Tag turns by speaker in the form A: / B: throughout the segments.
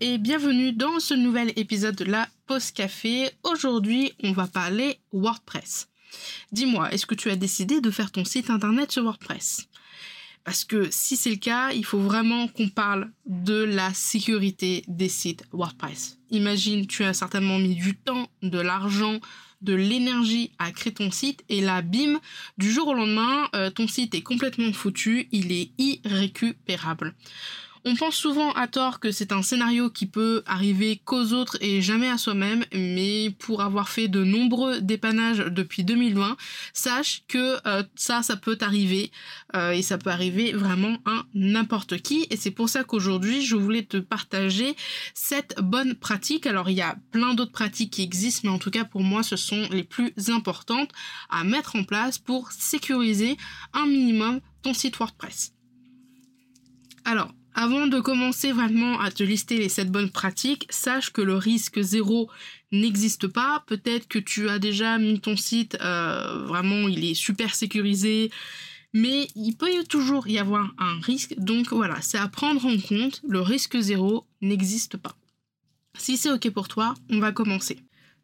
A: Et bienvenue dans ce nouvel épisode de la Pause Café. Aujourd'hui, on va parler WordPress. Dis-moi, est-ce que tu as décidé de faire ton site internet sur WordPress? Parce que si c'est le cas, il faut vraiment qu'on parle de la sécurité des sites WordPress. Imagine, tu as certainement mis du temps, de l'argent, de l'énergie à créer ton site et là, bim, du jour au lendemain, euh, ton site est complètement foutu, il est irrécupérable. On pense souvent à tort que c'est un scénario qui peut arriver qu'aux autres et jamais à soi-même, mais pour avoir fait de nombreux dépannages depuis 2020, sache que euh, ça, ça peut arriver euh, et ça peut arriver vraiment à n'importe qui. Et c'est pour ça qu'aujourd'hui, je voulais te partager cette bonne pratique. Alors, il y a plein d'autres pratiques qui existent, mais en tout cas, pour moi, ce sont les plus importantes à mettre en place pour sécuriser un minimum ton site WordPress. Alors, avant de commencer vraiment à te lister les 7 bonnes pratiques, sache que le risque zéro n'existe pas. Peut-être que tu as déjà mis ton site, euh, vraiment il est super sécurisé, mais il peut toujours y avoir un risque. Donc voilà, c'est à prendre en compte. Le risque zéro n'existe pas. Si c'est ok pour toi, on va commencer.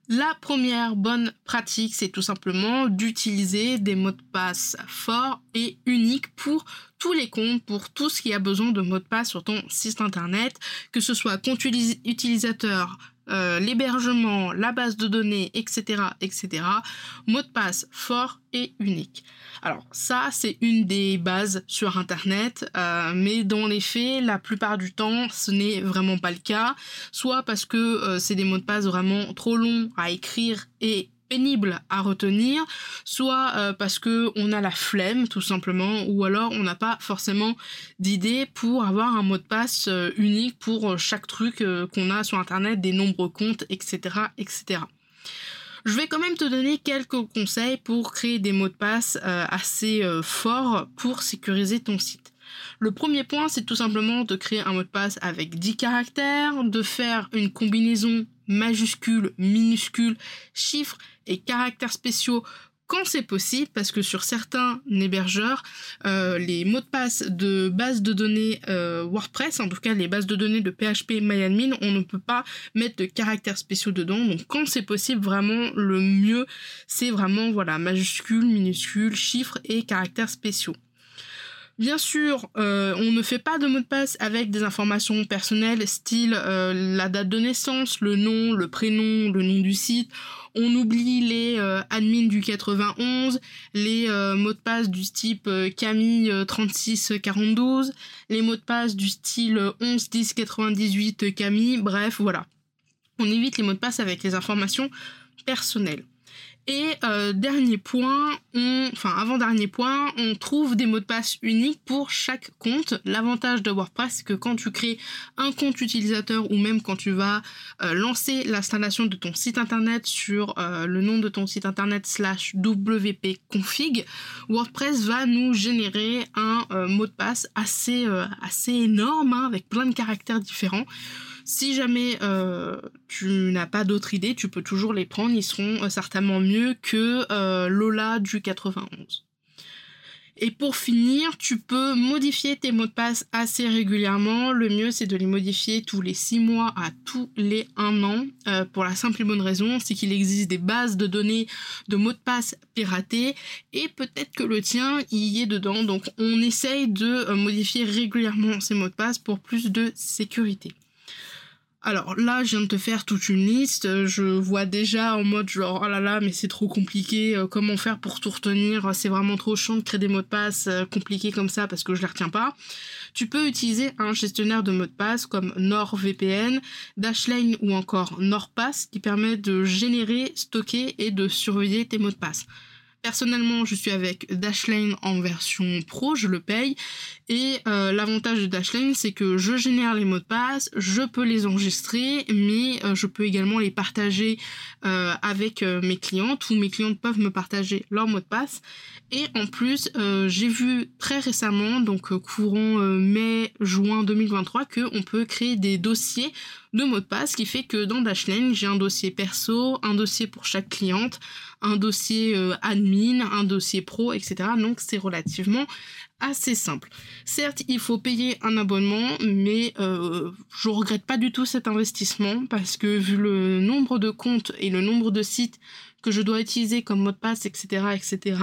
A: La première bonne pratique, c'est tout simplement d'utiliser des mots de passe forts et uniques pour les comptes, pour tout ce qui a besoin de mots de passe sur ton site internet, que ce soit compte utilisateur, euh, l'hébergement, la base de données, etc., etc. Mot de passe fort et unique. Alors ça, c'est une des bases sur Internet, euh, mais dans les faits, la plupart du temps, ce n'est vraiment pas le cas. Soit parce que euh, c'est des mots de passe vraiment trop longs à écrire et pénible à retenir, soit euh, parce que on a la flemme tout simplement, ou alors on n'a pas forcément d'idée pour avoir un mot de passe euh, unique pour euh, chaque truc qu'on a sur internet, des nombreux comptes, etc., etc. Je vais quand même te donner quelques conseils pour créer des mots de passe assez forts pour sécuriser ton site. Le premier point, c'est tout simplement de créer un mot de passe avec 10 caractères, de faire une combinaison majuscule, minuscule, chiffres et caractères spéciaux quand c'est possible, parce que sur certains hébergeurs, euh, les mots de passe de base de données euh, WordPress, en tout cas les bases de données de PHP MyAdmin, on ne peut pas mettre de caractères spéciaux dedans. Donc quand c'est possible, vraiment le mieux, c'est vraiment voilà majuscules, minuscules, chiffres et caractères spéciaux. Bien sûr, euh, on ne fait pas de mot de passe avec des informations personnelles, style euh, la date de naissance, le nom, le prénom, le nom du site. On oublie les euh, admins du 91, les mots de passe du type Camille 3642, les mots de passe du style 11 10 98 Camille. Bref, voilà. On évite les mots de passe avec les informations personnelles. Et euh, dernier point, enfin avant-dernier point, on trouve des mots de passe uniques pour chaque compte. L'avantage de WordPress, c'est que quand tu crées un compte utilisateur ou même quand tu vas euh, lancer l'installation de ton site internet sur euh, le nom de ton site internet slash wp-config, WordPress va nous générer un mot de passe assez, assez énorme hein, avec plein de caractères différents. Si jamais euh, tu n'as pas d'autres idées, tu peux toujours les prendre, ils seront euh, certainement mieux que euh, Lola du 91. Et pour finir, tu peux modifier tes mots de passe assez régulièrement. Le mieux, c'est de les modifier tous les 6 mois à tous les 1 an. pour la simple et bonne raison, c'est qu'il existe des bases de données de mots de passe piratés et peut-être que le tien y est dedans. Donc on essaye de modifier régulièrement ces mots de passe pour plus de sécurité. Alors là, je viens de te faire toute une liste. Je vois déjà en mode genre, oh là là, mais c'est trop compliqué. Euh, comment faire pour tout retenir? C'est vraiment trop chiant de créer des mots de passe euh, compliqués comme ça parce que je les retiens pas. Tu peux utiliser un gestionnaire de mots de passe comme NordVPN, Dashlane ou encore NordPass qui permet de générer, stocker et de surveiller tes mots de passe. Personnellement, je suis avec Dashlane en version pro, je le paye. Et euh, l'avantage de Dashlane, c'est que je génère les mots de passe, je peux les enregistrer, mais euh, je peux également les partager euh, avec mes clientes ou mes clientes peuvent me partager leurs mots de passe. Et en plus, j'ai vu très récemment, donc courant mai-juin 2023, qu'on peut créer des dossiers de mots de passe, ce qui fait que dans Dashlane, j'ai un dossier perso, un dossier pour chaque cliente, un dossier euh, admin, un dossier pro, etc. Donc c'est relativement assez simple. Certes, il faut payer un abonnement, mais euh, je regrette pas du tout cet investissement parce que vu le nombre de comptes et le nombre de sites que je dois utiliser comme mot de passe, etc., etc.,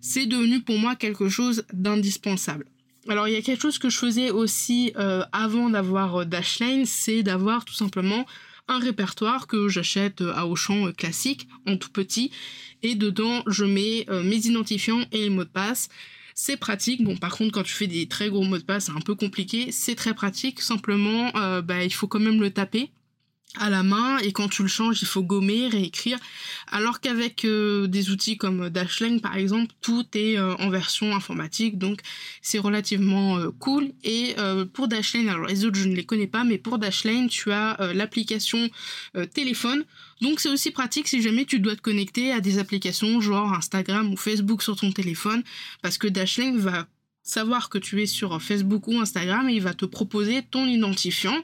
A: c'est devenu pour moi quelque chose d'indispensable. Alors il y a quelque chose que je faisais aussi euh, avant d'avoir Dashlane, c'est d'avoir tout simplement un répertoire que j'achète euh, à Auchan classique en tout petit et dedans je mets mes identifiants et les mots de passe. C'est pratique. Bon, par contre, quand tu fais des très gros mots de passe, c'est un peu compliqué. C'est très pratique. Simplement, bah, il faut quand même le taper à la main et quand tu le changes il faut gommer, réécrire. Alors qu'avec euh, des outils comme Dashlane par exemple tout est euh, en version informatique donc c'est relativement euh, cool. Et pour Dashlane alors les autres je ne les connais pas mais pour Dashlane tu as l'application téléphone. Donc c'est aussi pratique si jamais tu dois te connecter à des applications genre Instagram ou Facebook sur ton téléphone parce que Dashlane va savoir que tu es sur Facebook ou Instagram et il va te proposer ton identifiant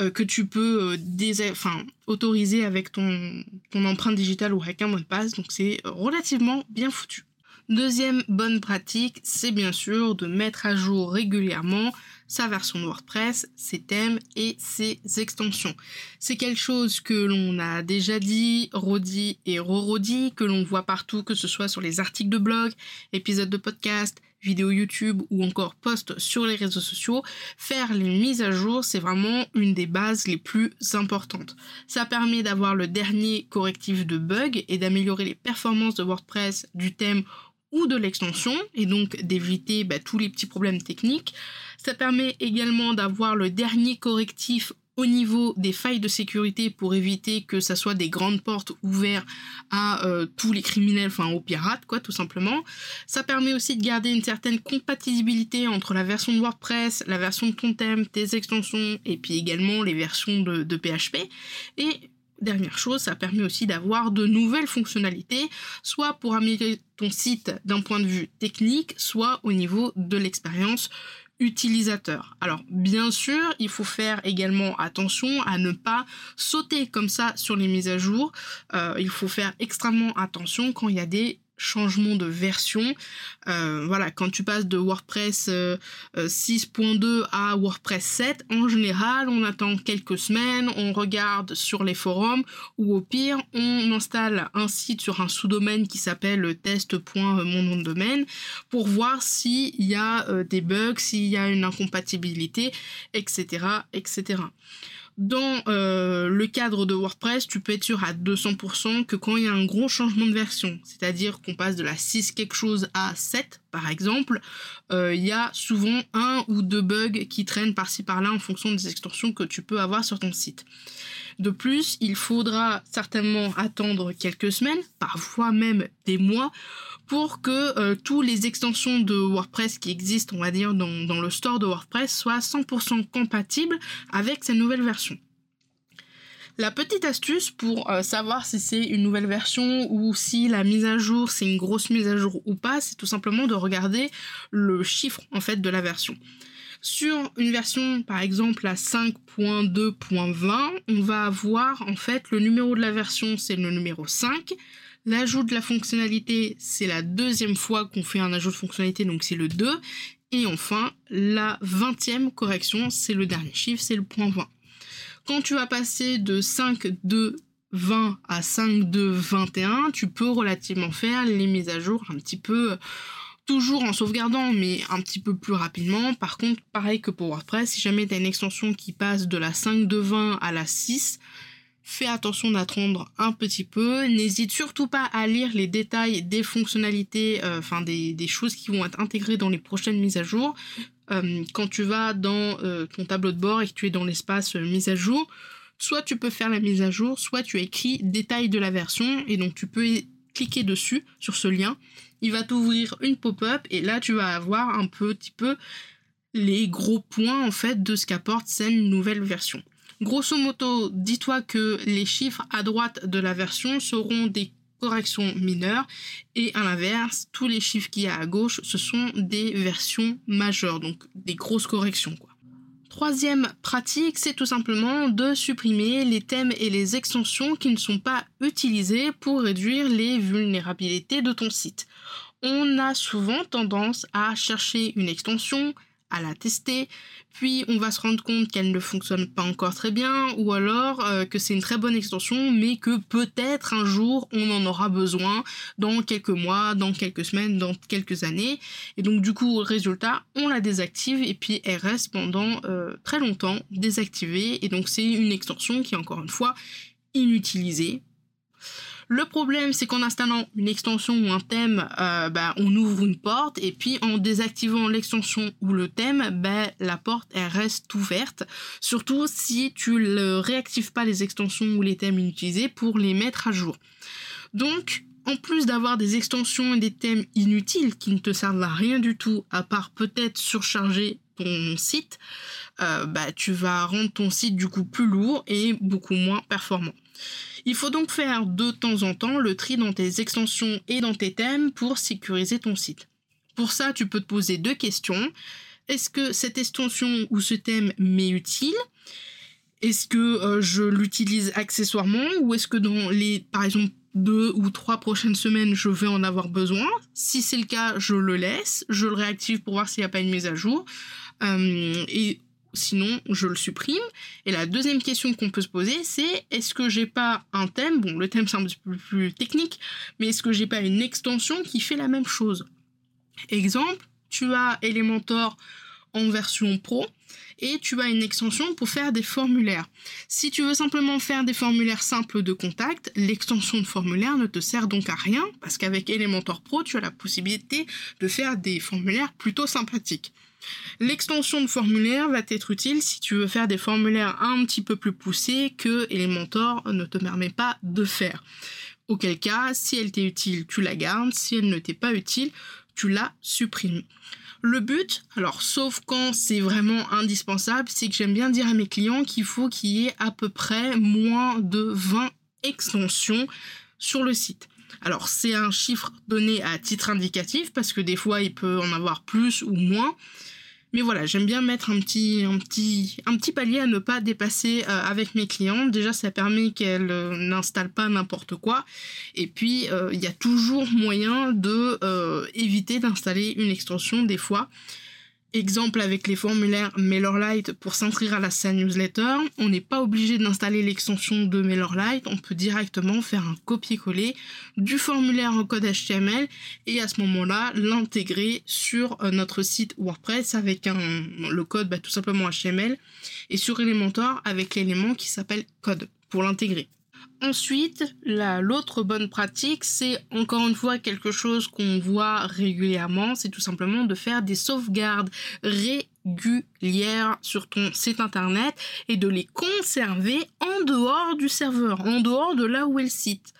A: euh, que tu peux euh, autoriser avec ton, ton empreinte digitale ou avec un mot de passe. Donc c'est relativement bien foutu. Deuxième bonne pratique, c'est bien sûr de mettre à jour régulièrement sa version de WordPress, ses thèmes et ses extensions. C'est quelque chose que l'on a déjà dit, redit et re-redit, que l'on voit partout, que ce soit sur les articles de blog, épisodes de podcast, vidéos YouTube ou encore posts sur les réseaux sociaux, faire les mises à jour, c'est vraiment une des bases les plus importantes. Ça permet d'avoir le dernier correctif de bugs et d'améliorer les performances de WordPress, du thème ou de l'extension et donc d'éviter bah, tous les petits problèmes techniques. Ça permet également d'avoir le dernier correctif au niveau des failles de sécurité pour éviter que ça soit des grandes portes ouvertes à euh, tous les criminels, enfin aux pirates, quoi, tout simplement. Ça permet aussi de garder une certaine compatibilité entre la version de WordPress, la version de ton thème, tes extensions, et puis également les versions de, de PHP. Et dernière chose, ça permet aussi d'avoir de nouvelles fonctionnalités, soit pour améliorer ton site d'un point de vue technique, soit au niveau de l'expérience utilisateur. Alors bien sûr, il faut faire également attention à ne pas sauter comme ça sur les mises à jour. Euh, il faut faire extrêmement attention quand il y a des changement de version. Euh, voilà, quand tu passes de WordPress 6.2 euh, euh, à WordPress 7, en général, on attend quelques semaines, on regarde sur les forums ou au pire, on installe un site sur un sous-domaine qui s'appelle test.mon de domaine pour voir s'il y a des bugs, s'il y a une incompatibilité, etc., etc. Dans euh, le cadre de WordPress, tu peux être sûr à 200% que quand il y a un gros changement de version, c'est-à-dire qu'on passe de la 6 quelque chose à 7 par exemple, euh, il y a souvent un ou deux bugs qui traînent par-ci par-là en fonction des extensions que tu peux avoir sur ton site. De plus, il faudra certainement attendre quelques semaines, parfois même des mois, pour que euh, tous les extensions de WordPress qui existent, on va dire, dans, le store de WordPress soient 100% compatibles avec cette nouvelle version. La petite astuce pour euh, savoir si c'est une nouvelle version ou si la mise à jour c'est une grosse mise à jour ou pas, c'est tout simplement de regarder le chiffre en fait de la version. Sur une version par exemple la 5.2.20, on va avoir en fait le numéro de la version c'est le numéro 5, L'ajout de la fonctionnalité, c'est la deuxième fois qu'on fait un ajout de fonctionnalité, donc c'est le 2. Et enfin, la vingtième correction, c'est le dernier chiffre, c'est le point 20. Quand tu vas passer de 5, 2, 20 à 5, 2, 21, tu peux relativement faire les mises à jour un petit peu, toujours en sauvegardant, mais un petit peu plus rapidement. Par contre, pareil que pour WordPress, si jamais tu as une extension qui passe de la 5, 2, 20 à la 6, Fais attention d'attendre un petit peu. N'hésite surtout pas à lire les détails des fonctionnalités, euh, enfin des, choses qui vont être intégrées dans les prochaines mises à jour. Euh, quand tu vas dans euh, ton tableau de bord et que tu es dans l'espace mise à jour, soit tu peux faire la mise à jour, soit tu écris détails de la version et donc tu peux cliquer dessus, sur ce lien, il va t'ouvrir une pop-up et là tu vas avoir un petit peu les gros points en fait de ce qu'apporte cette nouvelle version. Grosso modo, dis-toi que les chiffres à droite de la version seront des corrections mineures et à l'inverse, tous les chiffres qu'il y a à gauche, ce sont des versions majeures, donc des grosses corrections quoi. Troisième pratique, c'est tout simplement de supprimer les thèmes et les extensions qui ne sont pas utilisés pour réduire les vulnérabilités de ton site. On a souvent tendance à chercher une extension, à la tester, puis on va se rendre compte qu'elle ne fonctionne pas encore très bien, ou alors euh, que c'est une très bonne extension, mais que peut-être un jour on en aura besoin dans quelques mois, dans quelques semaines, dans quelques années. Et donc du coup, résultat, on la désactive et puis elle reste pendant euh, très longtemps désactivée. Et donc c'est une extension qui est encore une fois inutilisée le problème, c'est qu'en installant une extension ou un thème, euh, bah, on ouvre une porte et puis en désactivant l'extension ou le thème, bah, la porte reste ouverte. Surtout si tu ne réactives pas les extensions ou les thèmes inutilisés pour les mettre à jour. Donc, en plus d'avoir des extensions et des thèmes inutiles qui ne te servent à rien du tout, à part peut-être surcharger ton site, euh, bah, tu vas rendre ton site du coup plus lourd et beaucoup moins performant. Il faut donc faire de temps en temps le tri dans tes extensions et dans tes thèmes pour sécuriser ton site. Pour ça, tu peux te poser deux questions. Est-ce que cette extension ou ce thème m'est utile? Est-ce que euh, je l'utilise accessoirement? Ou est-ce que dans les, par exemple, deux ou trois prochaines semaines, je vais en avoir besoin? Si c'est le cas, je le laisse, je le réactive pour voir s'il n'y a pas une mise à jour. Euh, sinon je le supprime. Et la deuxième question qu'on peut se poser, c'est est-ce que j'ai pas un thème, bon le thème c'est un peu plus technique, mais est-ce que j'ai pas une extension qui fait la même chose? Exemple, tu as Elementor en version pro et tu as une extension pour faire des formulaires. Si tu veux simplement faire des formulaires simples de contact, l'extension de formulaire ne te sert donc à rien parce qu'avec Elementor Pro, tu as la possibilité de faire des formulaires plutôt sympathiques. L'extension de formulaire va t'être utile si tu veux faire des formulaires un petit peu plus poussés que Elementor ne te permet pas de faire. Auquel cas, si elle t'est utile, tu la gardes, si elle ne t'est pas utile, tu la supprimes. Le but, alors sauf quand c'est vraiment indispensable, c'est que j'aime bien dire à mes clients qu'il faut qu'il y ait à peu près moins de 20 extensions sur le site. Alors c'est un chiffre donné à titre indicatif parce que des fois il peut en avoir plus ou moins. Mais voilà, j'aime bien mettre un petit, palier à ne pas dépasser euh, avec mes clients. Déjà, ça permet qu'elles euh, n'installent pas n'importe quoi. Et puis, euh, il y a toujours moyen de éviter d'installer une extension des fois. Exemple avec les formulaires MailerLite pour s'inscrire à la scène newsletter, on n'est pas obligé d'installer l'extension de MailerLite, on peut directement faire un copier-coller du formulaire en code HTML et à ce moment-là l'intégrer sur euh, notre site WordPress avec un, le code bah, tout simplement HTML et sur Elementor avec l'élément qui s'appelle code pour l'intégrer. Ensuite, l'autre bonne pratique, c'est encore une fois quelque chose qu'on voit régulièrement, c'est tout simplement de faire des sauvegardes régulières sur ton site internet et de les conserver en dehors du serveur, en dehors de là où est le site.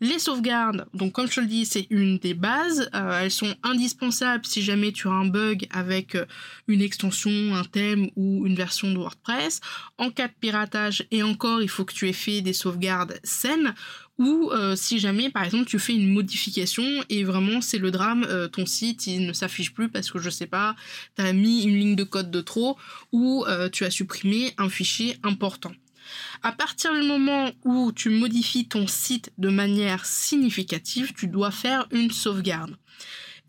A: Les sauvegardes, donc comme je te le dis, c'est une des bases. Euh, elles sont indispensables si jamais tu as un bug avec euh, une extension, un thème ou une version de WordPress. En cas de piratage, et encore, il faut que tu aies fait des sauvegardes saines ou euh, si jamais par exemple tu fais une modification et vraiment c'est le drame, ton site il ne s'affiche plus parce que je sais pas, tu as mis une ligne de code de trop ou tu as supprimé un fichier important. À partir du moment où tu modifies ton site de manière significative, tu dois faire une sauvegarde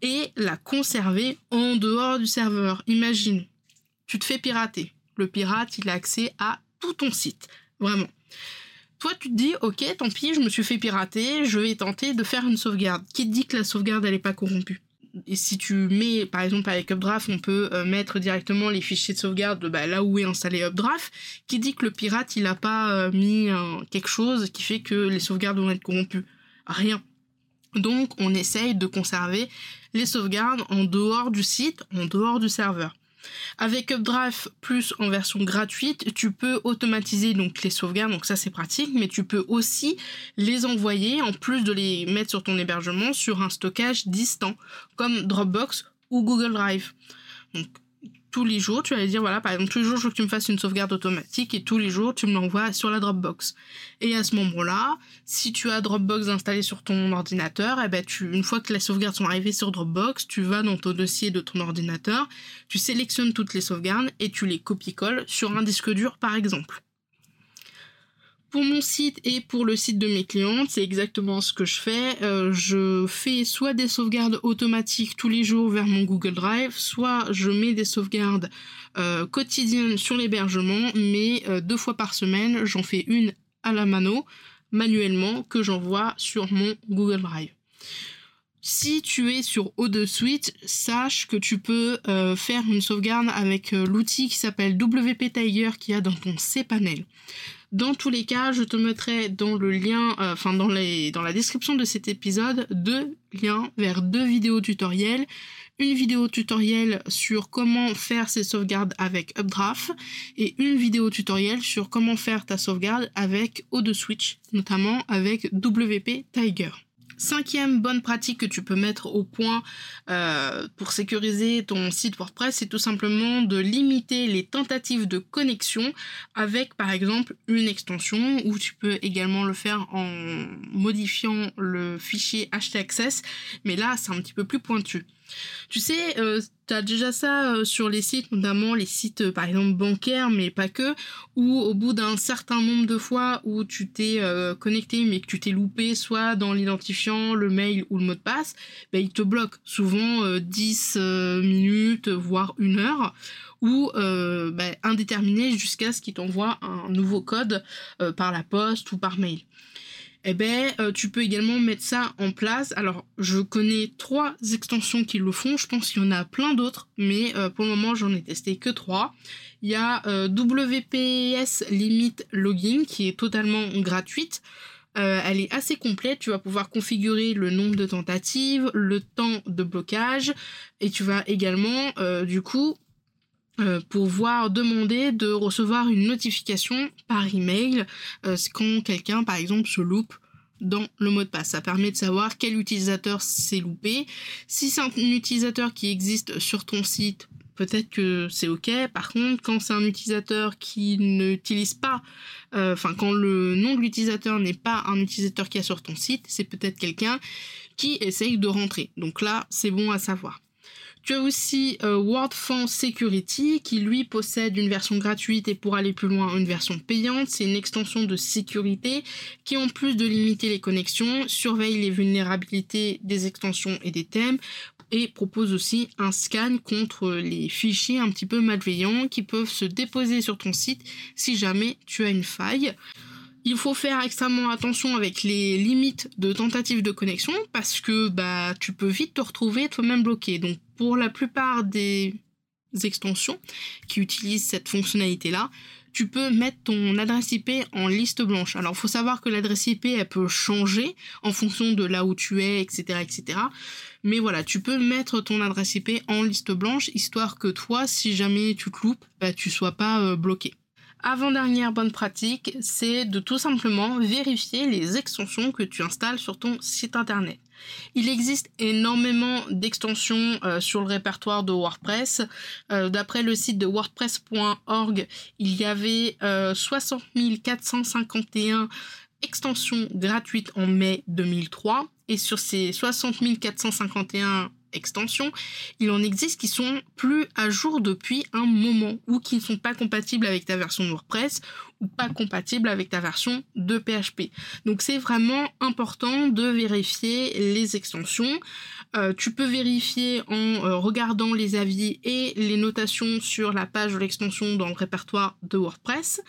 A: et la conserver en dehors du serveur. Imagine, tu te fais pirater. Le pirate, il a accès à tout ton site. Vraiment. Toi, tu te dis, ok, tant pis, je me suis fait pirater, je vais tenter de faire une sauvegarde. Qui dit que la sauvegarde, elle n'est pas corrompue? Et si tu mets, par exemple avec Updraft, on peut euh, mettre directement les fichiers de sauvegarde bah, là où est installé Updraft, qui dit que le pirate il n'a pas euh, mis quelque chose qui fait que les sauvegardes vont être corrompues? Rien. Donc on essaye de conserver les sauvegardes en dehors du site, en dehors du serveur. Avec Updraft plus en version gratuite, tu peux automatiser donc les sauvegardes, donc ça c'est pratique, mais tu peux aussi les envoyer en plus de les mettre sur ton hébergement sur un stockage distant comme Dropbox ou Google Drive. Tous les jours, tu vas dire, voilà, par exemple, tous les jours, je veux que tu me fasses une sauvegarde automatique et tous les jours, tu me l'envoies sur la Dropbox. Et à ce moment-là, si tu as Dropbox installé sur ton ordinateur, eh ben, tu, une fois que les sauvegardes sont arrivées sur Dropbox, tu vas dans ton dossier de ton ordinateur, tu sélectionnes toutes les sauvegardes et tu les copies-colles sur un disque dur, par exemple. Pour mon site et pour le site de mes clientes, c'est exactement ce que je fais. Euh, je fais soit des sauvegardes automatiques tous les jours vers mon Google Drive, soit je mets des sauvegardes euh, quotidiennes sur l'hébergement, mais euh, deux fois par semaine, j'en fais une à la mano, manuellement, que j'envoie sur mon Google Drive. Si tu es sur O2 Suite, sache que tu peux faire une sauvegarde avec l'outil qui s'appelle WP Tiger qui a dans ton cPanel. Dans tous les cas, je te mettrai dans le lien, euh, enfin dans, la description de cet épisode, deux liens vers deux vidéos tutoriels. Une vidéo tutoriel sur comment faire ses sauvegardes avec Updraft et une vidéo tutoriel sur comment faire ta sauvegarde avec O2 Switch, notamment avec WP Tiger. Cinquième bonne pratique que tu peux mettre au point euh, pour sécuriser ton site WordPress, c'est tout simplement de limiter les tentatives de connexion avec par exemple une extension ou tu peux également le faire en modifiant le fichier htaccess mais là c'est un petit peu plus pointu. Tu sais, euh, tu as déjà ça euh, sur les sites, notamment les sites euh, par exemple bancaires, mais pas que, où au bout d'un certain nombre de fois où tu t'es connecté mais que tu t'es loupé soit dans l'identifiant, le mail ou le mot de passe, ben, il te bloque souvent 10 minutes, voire une heure ou ben, indéterminé jusqu'à ce qu'il t'envoie un nouveau code par la poste ou par mail eh ben, euh, tu peux également mettre ça en place. Alors, je connais trois extensions qui le font. Je pense qu'il y en a plein d'autres, mais euh, pour le moment, j'en ai testé que trois. Il y a euh, WPS Limit Login qui est totalement gratuite. elle est assez complète. Tu vas pouvoir configurer le nombre de tentatives, le temps de blocage, et tu vas également, du coup, euh, pouvoir demander de recevoir une notification par email euh, quand quelqu'un par exemple se loupe dans le mot de passe. Ça permet de savoir quel utilisateur s'est loupé. Si c'est un utilisateur qui existe sur ton site, peut-être que c'est ok. Par contre, quand c'est un utilisateur qui n'utilise pas, euh, enfin quand le nom de l'utilisateur n'est pas un utilisateur qui est sur ton site, c'est peut-être quelqu'un qui essaye de rentrer. Donc là, c'est bon à savoir. Tu as aussi euh, Security qui lui possède une version gratuite et pour aller plus loin une version payante. C'est une extension de sécurité qui en plus de limiter les connexions surveille les vulnérabilités des extensions et des thèmes et propose aussi un scan contre les fichiers un petit peu malveillants qui peuvent se déposer sur ton site si jamais tu as une faille. Il faut faire extrêmement attention avec les limites de tentative de connexion parce que bah tu peux vite te retrouver toi-même bloqué. Donc pour la plupart des extensions qui utilisent cette fonctionnalité là, tu peux mettre ton adresse IP en liste blanche. Alors il faut savoir que l'adresse IP elle peut changer en fonction de là où tu es, etc. etc. Mais voilà, tu peux mettre ton adresse IP en liste blanche histoire que toi, si jamais tu te loupes, bah, tu sois pas euh, bloqué. Avant-dernière bonne pratique, c'est de tout simplement vérifier les extensions que tu installes sur ton site internet. Il existe énormément d'extensions euh, sur le répertoire de WordPress. Euh, d'après le site de wordpress.org, il y avait 60 euh, 451 extensions gratuites en mai 2003. Et sur ces 60 451 extensions, il en existe qui sont plus à jour depuis un moment ou qui ne sont pas compatibles avec ta version WordPress ou pas compatibles avec ta version de PHP. Donc c'est vraiment important de vérifier les extensions. Euh, tu peux vérifier en euh, regardant les avis et les notations sur la page de l'extension dans le répertoire de WordPress.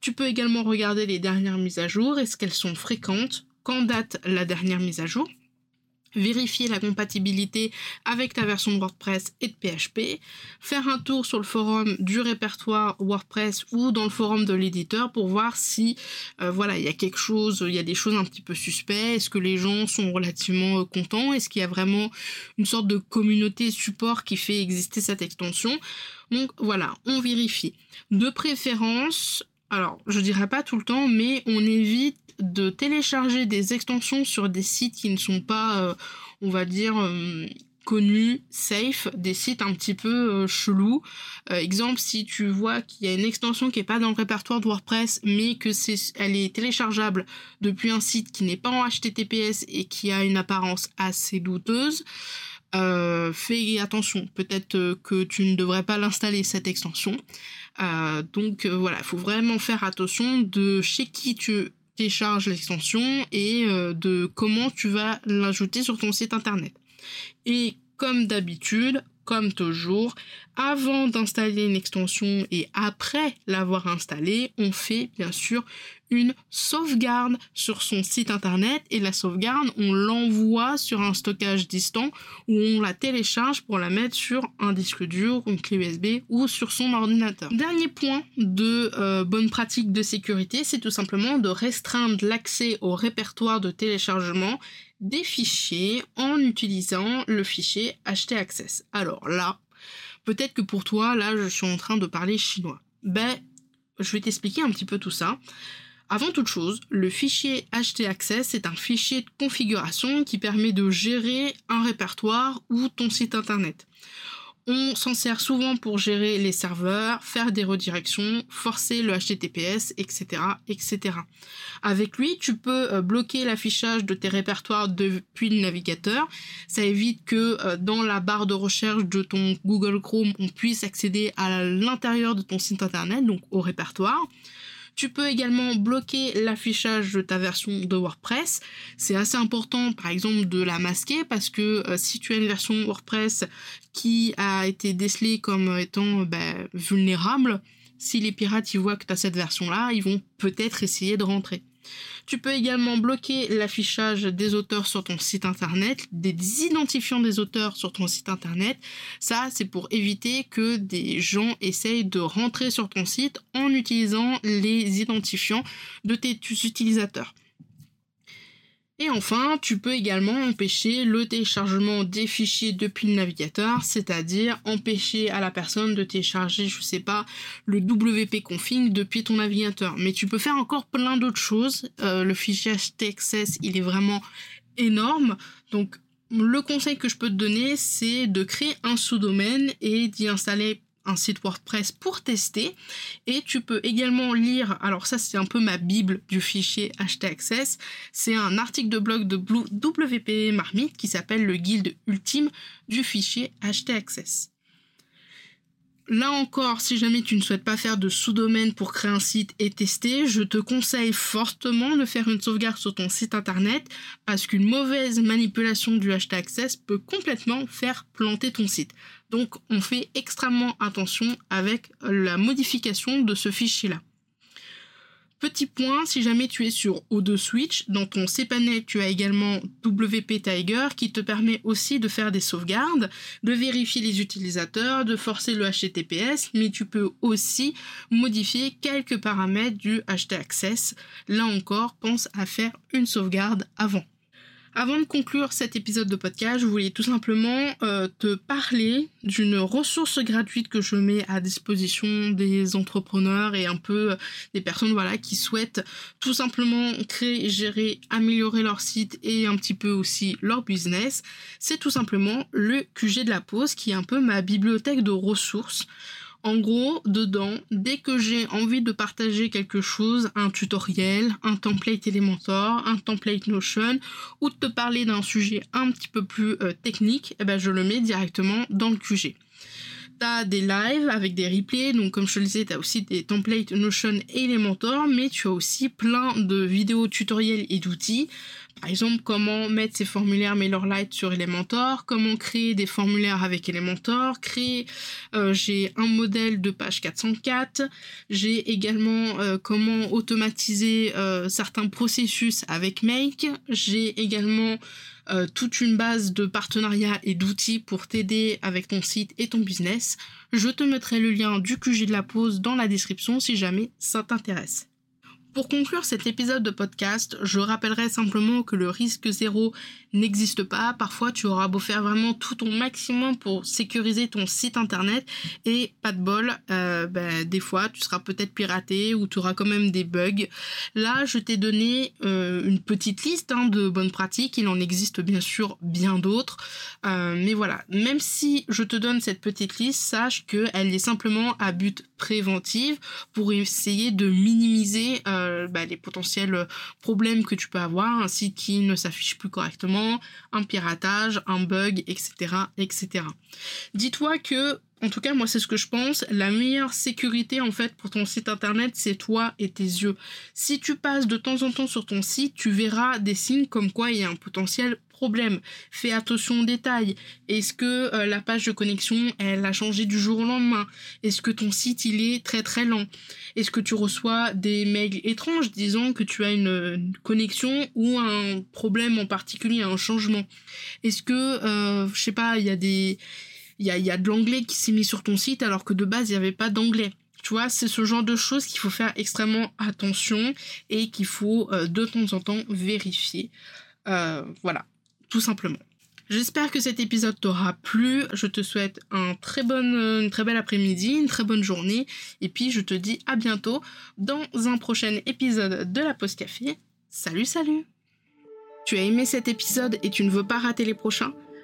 A: Tu peux également regarder les dernières mises à jour, est-ce qu'elles sont fréquentes, quand date la dernière mise à jour. Vérifier la compatibilité avec ta version de WordPress et de PHP, faire un tour sur le forum du répertoire WordPress ou dans le forum de l'éditeur pour voir si euh, voilà il y a quelque chose, il y a des choses un petit peu suspectes, est-ce que les gens sont relativement euh, contents, est-ce qu'il y a vraiment une sorte de communauté support qui fait exister cette extension? Donc voilà, on vérifie. De préférence, alors je dirais pas tout le temps, mais on évite de télécharger des extensions sur des sites qui ne sont pas, euh, on va dire, euh, connus, safe, des sites un petit peu euh, chelous. exemple, si tu vois qu'il y a une extension qui n'est pas dans le répertoire de WordPress, mais que c'est, elle est téléchargeable depuis un site qui n'est pas en HTTPS et qui a une apparence assez douteuse, fais attention. Peut-être que tu ne devrais pas l'installer cette extension. donc voilà, il faut vraiment faire attention de chez qui tu télécharges l'extension et euh, de comment tu vas l'ajouter sur ton site internet. Et comme d'habitude, comme toujours, avant d'installer une extension et après l'avoir installée, on fait bien sûr une sauvegarde sur son site internet et la sauvegarde, on l'envoie sur un stockage distant ou on la télécharge pour la mettre sur un disque dur, une clé USB ou sur son ordinateur. Dernier point de euh, bonne pratique de sécurité, c'est tout simplement de restreindre l'accès au répertoire de téléchargement des fichiers en utilisant le fichier htaccess. Alors là, peut-être que pour toi, là, je suis en train de parler chinois. Ben, je vais t'expliquer un petit peu tout ça. Avant toute chose, le fichier htaccess est un fichier de configuration qui permet de gérer un répertoire ou ton site internet. On s'en sert souvent pour gérer les serveurs, faire des redirections, forcer le HTTPS, etc., etc. Avec lui, tu peux euh, bloquer l'affichage de tes répertoires depuis le navigateur. Ça évite que euh, dans la barre de recherche de ton Google Chrome, on puisse accéder à l'intérieur de ton site internet, donc au répertoire. Tu peux également bloquer l'affichage de ta version de WordPress. C'est assez important, par exemple, de la masquer parce que euh, si tu as une version WordPress qui a été décelée comme étant bah, vulnérable, si les pirates y voient que tu as cette version-là, ils vont peut-être essayer de rentrer. Tu peux également bloquer l'affichage des auteurs sur ton site internet, des identifiants des auteurs sur ton site internet. Ça, c'est pour éviter que des gens essayent de rentrer sur ton site en utilisant les identifiants de tes utilisateurs. Et enfin, tu peux également empêcher le téléchargement des fichiers depuis le navigateur, c'est-à-dire empêcher à la personne de télécharger, je sais pas, le WP config depuis ton navigateur. Mais tu peux faire encore plein d'autres choses. Euh, le fichier htaccess, il est vraiment énorme. Donc, le conseil que je peux te donner, c'est de créer un sous-domaine et d'y installer un site WordPress pour tester et tu peux également lire, alors ça c'est un peu ma bible du fichier htaccess, c'est un article de blog de WP Marmite qui s'appelle le guide ultime du fichier htaccess. Là encore, si jamais tu ne souhaites pas faire de sous-domaine pour créer un site et tester, je te conseille fortement de faire une sauvegarde sur ton site internet parce qu'une mauvaise manipulation du htaccess peut complètement faire planter ton site. Donc on fait extrêmement attention avec la modification de ce fichier-là. Petit point, si jamais tu es sur O2 Switch, dans ton cPanel, tu as également WP Tiger qui te permet aussi de faire des sauvegardes, de vérifier les utilisateurs, de forcer le HTTPS, mais tu peux aussi modifier quelques paramètres du htaccess. Là encore, pense à faire une sauvegarde avant. Avant de conclure cet épisode de podcast, je voulais tout simplement euh, te parler d'une ressource gratuite que je mets à disposition des entrepreneurs et un peu euh, des personnes voilà qui souhaitent tout simplement créer, gérer, améliorer leur site et un petit peu aussi leur business. C'est tout simplement le QG de la pause qui est un peu ma bibliothèque de ressources. En gros, dedans, dès que j'ai envie de partager quelque chose, un tutoriel, un template Elementor, un template Notion, ou de te parler d'un sujet un petit peu plus euh, technique, eh ben, je le mets directement dans le QG. Des lives avec des replays, donc comme je te le disais, t'as aussi des templates Notion et Elementor, mais tu as aussi plein de vidéos tutoriels et d'outils. Par exemple, comment mettre ses formulaires MailerLite sur Elementor, comment créer des formulaires avec Elementor, créer, euh, j'ai un modèle de page 404, j'ai également euh, comment automatiser euh, certains processus avec Make, j'ai également euh, toute une base de partenariats et d'outils pour t'aider avec ton site et ton business. Je te mettrai le lien du QG de la pause dans la description si jamais ça t'intéresse. Pour conclure cet épisode de podcast, je rappellerai simplement que le risque zéro n'existe pas. Parfois, tu auras beau faire vraiment tout ton maximum pour sécuriser ton site internet et pas de bol, euh, ben, des fois, tu seras peut-être piraté ou tu auras quand même des bugs. Là, je t'ai donné euh, une petite liste hein, de bonnes pratiques. Il en existe bien sûr bien d'autres. Euh, mais voilà, même si je te donne cette petite liste, sache qu'elle est simplement à but préventif pour essayer de minimiser euh, bah, les potentiels problèmes que tu peux avoir, un site qui ne s'affiche plus correctement, un piratage, un bug, etc. etc. Dis-toi que en tout cas, moi, c'est ce que je pense. La meilleure sécurité, en fait, pour ton site internet, c'est toi et tes yeux. Si tu passes de temps en temps sur ton site, tu verras des signes comme quoi il y a un potentiel problème. Fais attention aux détails. Est-ce que euh, la page de connexion, elle a changé du jour au lendemain? Est-ce que ton site, il est très très lent? Est-ce que tu reçois des mails étranges disant que tu as une, connexion ou un problème en particulier, un changement? Est-ce que, euh, je sais pas, il y a des il y a, de l'anglais qui s'est mis sur ton site alors que de base il n'y avait pas d'anglais. Tu vois, c'est ce genre de choses qu'il faut faire extrêmement attention et qu'il faut euh, de temps en temps vérifier. Euh, voilà, tout simplement. J'espère que cet épisode t'aura plu. Je te souhaite un très bonne, une très belle après-midi, une très bonne journée. Et puis je te dis à bientôt dans un prochain épisode de la Pause Café. Salut, salut Tu as aimé cet épisode et tu ne veux pas rater les prochains?